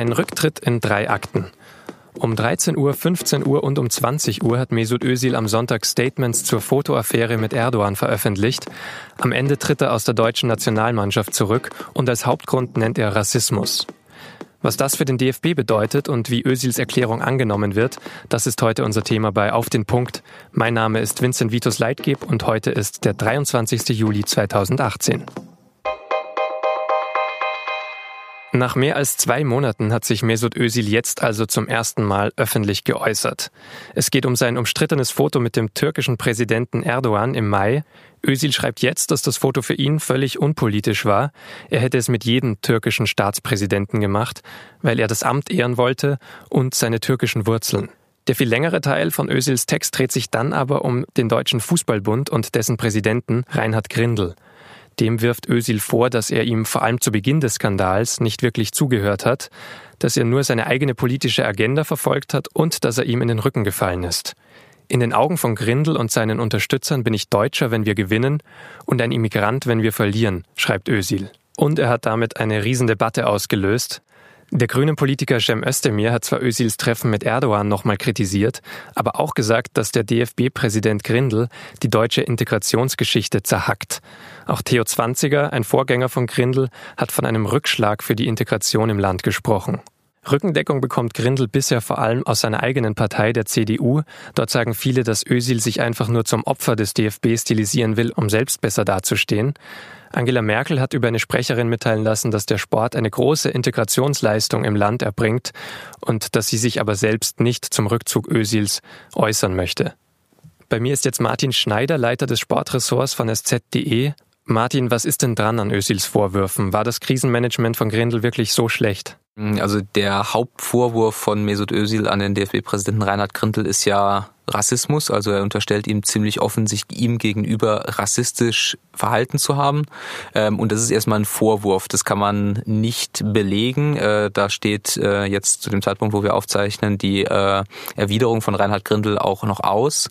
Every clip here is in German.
Ein Rücktritt in drei Akten. Um 13 Uhr, 15 Uhr und um 20 Uhr hat Mesut Özil am Sonntag Statements zur Fotoaffäre mit Erdogan veröffentlicht. Am Ende tritt er aus der deutschen Nationalmannschaft zurück und als Hauptgrund nennt er Rassismus. Was das für den DFB bedeutet und wie Özils Erklärung angenommen wird, das ist heute unser Thema bei Auf den Punkt. Mein Name ist Vincent Vitus Leitgeb und heute ist der 23. Juli 2018. Nach mehr als zwei Monaten hat sich Mesut Özil jetzt also zum ersten Mal öffentlich geäußert. Es geht um sein umstrittenes Foto mit dem türkischen Präsidenten Erdogan im Mai. Özil schreibt jetzt, dass das Foto für ihn völlig unpolitisch war. Er hätte es mit jedem türkischen Staatspräsidenten gemacht, weil er das Amt ehren wollte und seine türkischen Wurzeln. Der viel längere Teil von Özils Text dreht sich dann aber um den Deutschen Fußballbund und dessen Präsidenten Reinhard Grindel. Dem wirft Özil vor, dass er ihm vor allem zu Beginn des Skandals nicht wirklich zugehört hat, dass er nur seine eigene politische Agenda verfolgt hat und dass er ihm in den Rücken gefallen ist. In den Augen von Grindel und seinen Unterstützern bin ich Deutscher, wenn wir gewinnen, und ein Immigrant, wenn wir verlieren, schreibt Özil. Und er hat damit eine Riesendebatte ausgelöst. Der grünen Politiker Cem Özdemir hat zwar Özils Treffen mit Erdogan nochmal kritisiert, aber auch gesagt, dass der DFB-Präsident Grindel die deutsche Integrationsgeschichte zerhackt. Auch Theo Zwanziger, ein Vorgänger von Grindel, hat von einem Rückschlag für die Integration im Land gesprochen. Rückendeckung bekommt Grindel bisher vor allem aus seiner eigenen Partei, der CDU. Dort sagen viele, dass Özil sich einfach nur zum Opfer des DFB stilisieren will, um selbst besser dazustehen. Angela Merkel hat über eine Sprecherin mitteilen lassen, dass der Sport eine große Integrationsleistung im Land erbringt und dass sie sich aber selbst nicht zum Rückzug Özils äußern möchte. Bei mir ist jetzt Martin Schneider, Leiter des Sportressorts von sz.de. Martin, was ist denn dran an Özils Vorwürfen? War das Krisenmanagement von Grindel wirklich so schlecht? Also der Hauptvorwurf von Mesut Özil an den DFB-Präsidenten Reinhard Grindel ist ja Rassismus. Also er unterstellt ihm ziemlich offen, sich ihm gegenüber rassistisch verhalten zu haben. Ähm, und das ist erstmal ein Vorwurf. Das kann man nicht belegen. Äh, da steht äh, jetzt zu dem Zeitpunkt, wo wir aufzeichnen, die äh, Erwiderung von Reinhard Grindel auch noch aus.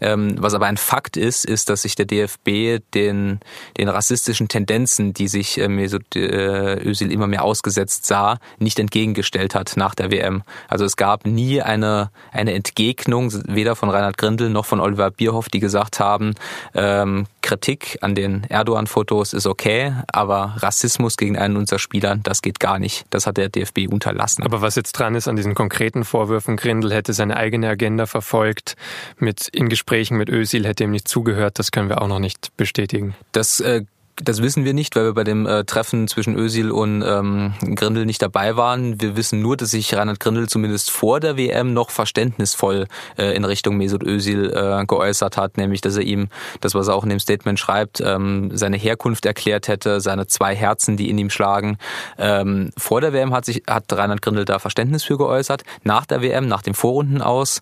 Ähm, was aber ein Fakt ist, ist, dass sich der DFB den, den rassistischen Tendenzen, die sich Özil immer mehr ausgesetzt sah, nicht entgegengestellt hat nach der WM. Also es gab nie eine, eine Entgegnung, weder von Reinhard Grindel noch von Oliver Bierhoff, die gesagt haben, ähm, Kritik an den Erdogan-Fotos ist okay, aber Rassismus gegen einen unserer Spieler, das geht gar nicht. Das hat der DFB unterlassen. Aber was jetzt dran ist an diesen konkreten Vorwürfen, Grindel hätte seine eigene Agenda verfolgt, mit in Gesprächen mit Özil hätte ihm nicht zugehört, das können wir auch noch nicht bestätigen. Das äh, das wissen wir nicht, weil wir bei dem äh, Treffen zwischen Özil und ähm, Grindel nicht dabei waren. Wir wissen nur, dass sich Reinhard Grindel zumindest vor der WM noch verständnisvoll äh, in Richtung Mesut Özil äh, geäußert hat, nämlich dass er ihm, das was er auch in dem Statement schreibt, ähm, seine Herkunft erklärt hätte, seine zwei Herzen, die in ihm schlagen. Ähm, vor der WM hat sich hat Reinhard Grindel da Verständnis für geäußert. Nach der WM, nach dem Vorrunden aus,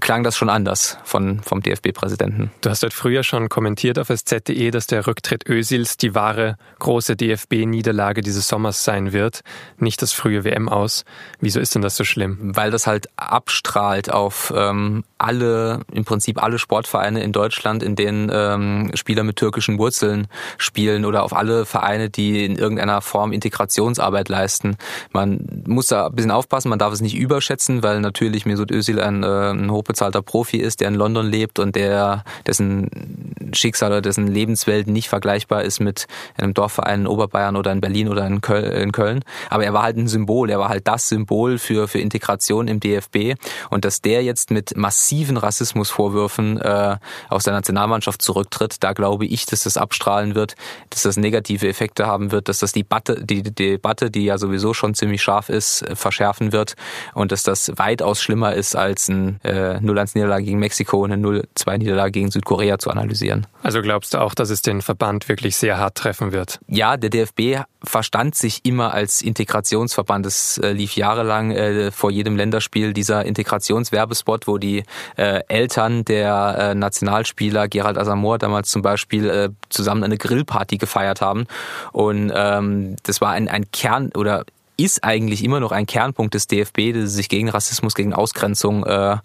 klang das schon anders von, vom DFB-Präsidenten. Du hast heute früher schon kommentiert auf sz.de, dass der Rücktritt Ösils die wahre große DFB-Niederlage dieses Sommers sein wird, nicht das frühe WM aus. Wieso ist denn das so schlimm? Weil das halt abstrahlt auf ähm, alle, im Prinzip alle Sportvereine in Deutschland, in denen ähm, Spieler mit türkischen Wurzeln spielen oder auf alle Vereine, die in irgendeiner Form Integrationsarbeit leisten. Man muss da ein bisschen aufpassen, man darf es nicht überschätzen, weil natürlich Mesut Özil ein äh, ein hochbezahlter Profi ist, der in London lebt und der dessen Schicksal oder dessen Lebenswelt nicht vergleichbar ist mit einem Dorfverein in Oberbayern oder in Berlin oder in Köln. Aber er war halt ein Symbol, er war halt das Symbol für, für Integration im DFB. Und dass der jetzt mit massiven Rassismusvorwürfen äh, aus der Nationalmannschaft zurücktritt, da glaube ich, dass das abstrahlen wird, dass das negative Effekte haben wird, dass das die Debatte, die, die Debatte, die ja sowieso schon ziemlich scharf ist, verschärfen wird und dass das weitaus schlimmer ist als ein äh, 0-1-Niederlage gegen Mexiko und eine 0-2-Niederlage gegen Südkorea zu analysieren. Also glaubst du auch, dass es den Verband wirklich sehr hart treffen wird? Ja, der DFB verstand sich immer als Integrationsverband. Es äh, lief jahrelang äh, vor jedem Länderspiel dieser Integrationswerbespot, wo die äh, Eltern der äh, Nationalspieler Gerald Asamoah damals zum Beispiel äh, zusammen eine Grillparty gefeiert haben. Und ähm, das war ein, ein Kern oder ist eigentlich immer noch ein Kernpunkt des DFB, dass sie sich gegen Rassismus, gegen Ausgrenzung äh,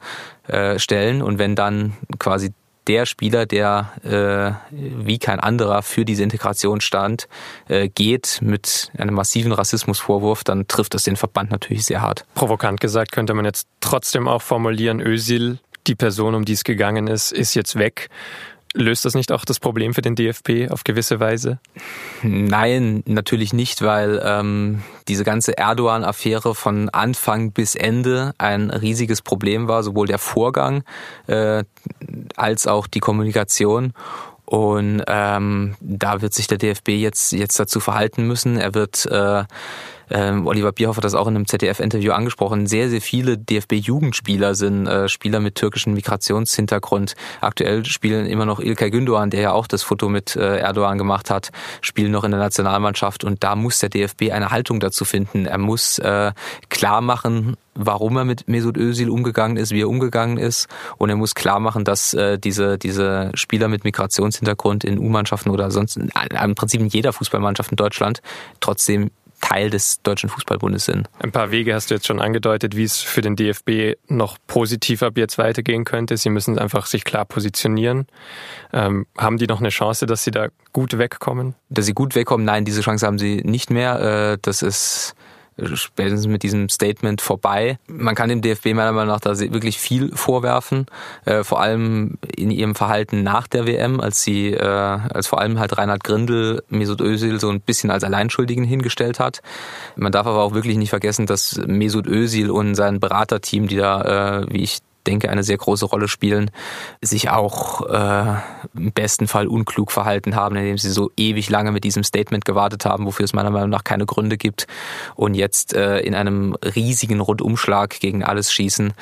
äh, stellen. Und wenn dann quasi der Spieler, der äh, wie kein anderer für diese Integration stand, äh, geht mit einem massiven Rassismusvorwurf, dann trifft das den Verband natürlich sehr hart. Provokant gesagt könnte man jetzt trotzdem auch formulieren, Ösil, die Person, um die es gegangen ist, ist jetzt weg. Löst das nicht auch das Problem für den DFB auf gewisse Weise? Nein, natürlich nicht, weil ähm, diese ganze Erdogan-Affäre von Anfang bis Ende ein riesiges Problem war, sowohl der Vorgang äh, als auch die Kommunikation. Und ähm, da wird sich der DFB jetzt jetzt dazu verhalten müssen. Er wird äh, ähm, Oliver Bierhoff hat das auch in einem ZDF-Interview angesprochen, sehr, sehr viele DFB-Jugendspieler sind äh, Spieler mit türkischem Migrationshintergrund. Aktuell spielen immer noch Ilkay Gündoğan, der ja auch das Foto mit äh, Erdogan gemacht hat, spielen noch in der Nationalmannschaft und da muss der DFB eine Haltung dazu finden. Er muss äh, klar machen, warum er mit Mesut Özil umgegangen ist, wie er umgegangen ist. Und er muss klar machen, dass äh, diese, diese Spieler mit Migrationshintergrund in U-Mannschaften oder sonst im Prinzip in jeder Fußballmannschaft in Deutschland trotzdem Teil des Deutschen Fußballbundes sind. Ein paar Wege hast du jetzt schon angedeutet, wie es für den DFB noch positiv ab jetzt weitergehen könnte. Sie müssen einfach sich klar positionieren. Ähm, haben die noch eine Chance, dass sie da gut wegkommen? Dass sie gut wegkommen? Nein, diese Chance haben sie nicht mehr. Äh, das ist spätestens mit diesem Statement vorbei. Man kann dem DFB meiner Meinung nach da wirklich viel vorwerfen, äh, vor allem in ihrem Verhalten nach der WM, als sie, äh, als vor allem halt Reinhard Grindel Mesut Özil so ein bisschen als Alleinschuldigen hingestellt hat. Man darf aber auch wirklich nicht vergessen, dass Mesut Özil und sein Beraterteam, die da, äh, wie ich denke, eine sehr große Rolle spielen, sich auch äh, im besten Fall unklug verhalten haben, indem sie so ewig lange mit diesem Statement gewartet haben, wofür es meiner Meinung nach keine Gründe gibt und jetzt äh, in einem riesigen Rundumschlag gegen alles schießen.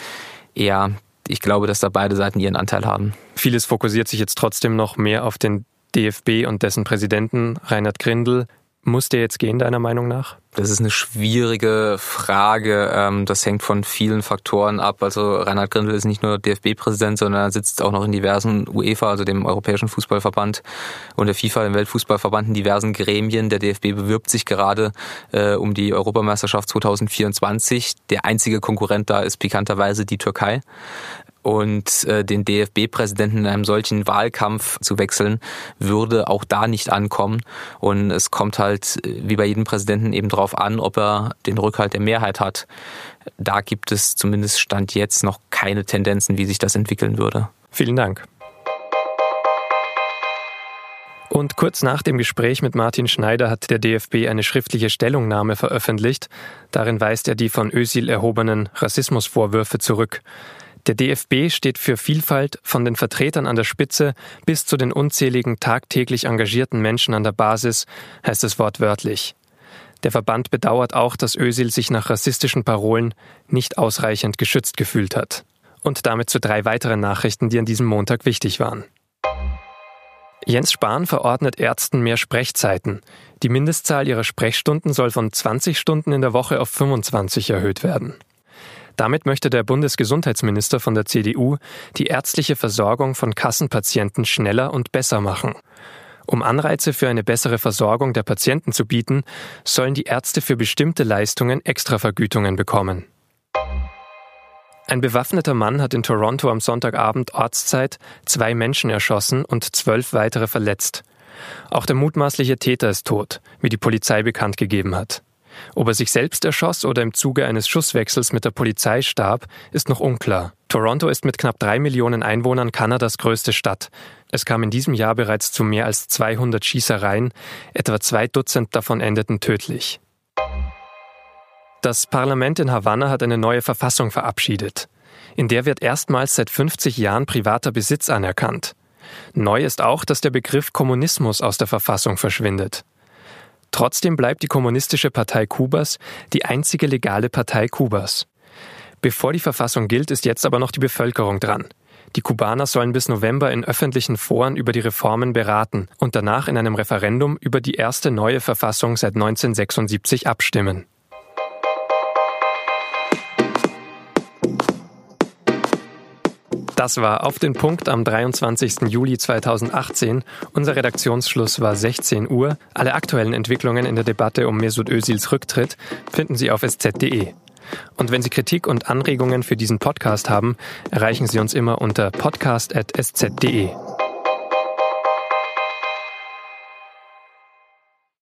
Ja, ich glaube, dass da beide Seiten ihren Anteil haben. Vieles fokussiert sich jetzt trotzdem noch mehr auf den DFB und dessen Präsidenten Reinhard Grindel. Muss der jetzt gehen, deiner Meinung nach? Das ist eine schwierige Frage. Ähm, das hängt von vielen Faktoren ab. Also Reinhard Grindel ist nicht nur DFB-Präsident, sondern er sitzt auch noch in diversen UEFA, also dem Europäischen Fußballverband und der FIFA, dem Weltfußballverband, in diversen Gremien. Der DFB bewirbt sich gerade äh, um die Europameisterschaft 2024. Der einzige Konkurrent da ist pikanterweise die Türkei und äh, den DFB-Präsidenten in einem solchen Wahlkampf zu wechseln, würde auch da nicht ankommen. Und es kommt halt äh, wie bei jedem Präsidenten eben darauf an, ob er den Rückhalt der Mehrheit hat. Da gibt es zumindest Stand jetzt noch keine Tendenzen, wie sich das entwickeln würde. Vielen Dank. Und kurz nach dem Gespräch mit Martin Schneider hat der DFB eine schriftliche Stellungnahme veröffentlicht. Darin weist er die von Ösil erhobenen Rassismusvorwürfe zurück. Der DFB steht für Vielfalt von den Vertretern an der Spitze bis zu den unzähligen tagtäglich engagierten Menschen an der Basis, heißt es wortwörtlich. Der Verband bedauert auch, dass Ösil sich nach rassistischen Parolen nicht ausreichend geschützt gefühlt hat. Und damit zu drei weiteren Nachrichten, die an diesem Montag wichtig waren. Jens Spahn verordnet Ärzten mehr Sprechzeiten. Die Mindestzahl ihrer Sprechstunden soll von 20 Stunden in der Woche auf 25 erhöht werden. Damit möchte der Bundesgesundheitsminister von der CDU die ärztliche Versorgung von Kassenpatienten schneller und besser machen. Um Anreize für eine bessere Versorgung der Patienten zu bieten, sollen die Ärzte für bestimmte Leistungen Extravergütungen bekommen. Ein bewaffneter Mann hat in Toronto am Sonntagabend Ortszeit zwei Menschen erschossen und zwölf weitere verletzt. Auch der mutmaßliche Täter ist tot, wie die Polizei bekannt gegeben hat. Ob er sich selbst erschoss oder im Zuge eines Schusswechsels mit der Polizei starb, ist noch unklar. Toronto ist mit knapp drei Millionen Einwohnern Kanadas größte Stadt. Es kam in diesem Jahr bereits zu mehr als 200 Schießereien, etwa zwei Dutzend davon endeten tödlich. Das Parlament in Havanna hat eine neue Verfassung verabschiedet. In der wird erstmals seit 50 Jahren privater Besitz anerkannt. Neu ist auch, dass der Begriff Kommunismus aus der Verfassung verschwindet. Trotzdem bleibt die Kommunistische Partei Kubas die einzige legale Partei Kubas. Bevor die Verfassung gilt, ist jetzt aber noch die Bevölkerung dran. Die Kubaner sollen bis November in öffentlichen Foren über die Reformen beraten und danach in einem Referendum über die erste neue Verfassung seit 1976 abstimmen. Das war auf den Punkt am 23. Juli 2018. Unser Redaktionsschluss war 16 Uhr. Alle aktuellen Entwicklungen in der Debatte um Mesut Özils Rücktritt finden Sie auf sz.de. Und wenn Sie Kritik und Anregungen für diesen Podcast haben, erreichen Sie uns immer unter podcast.sz.de.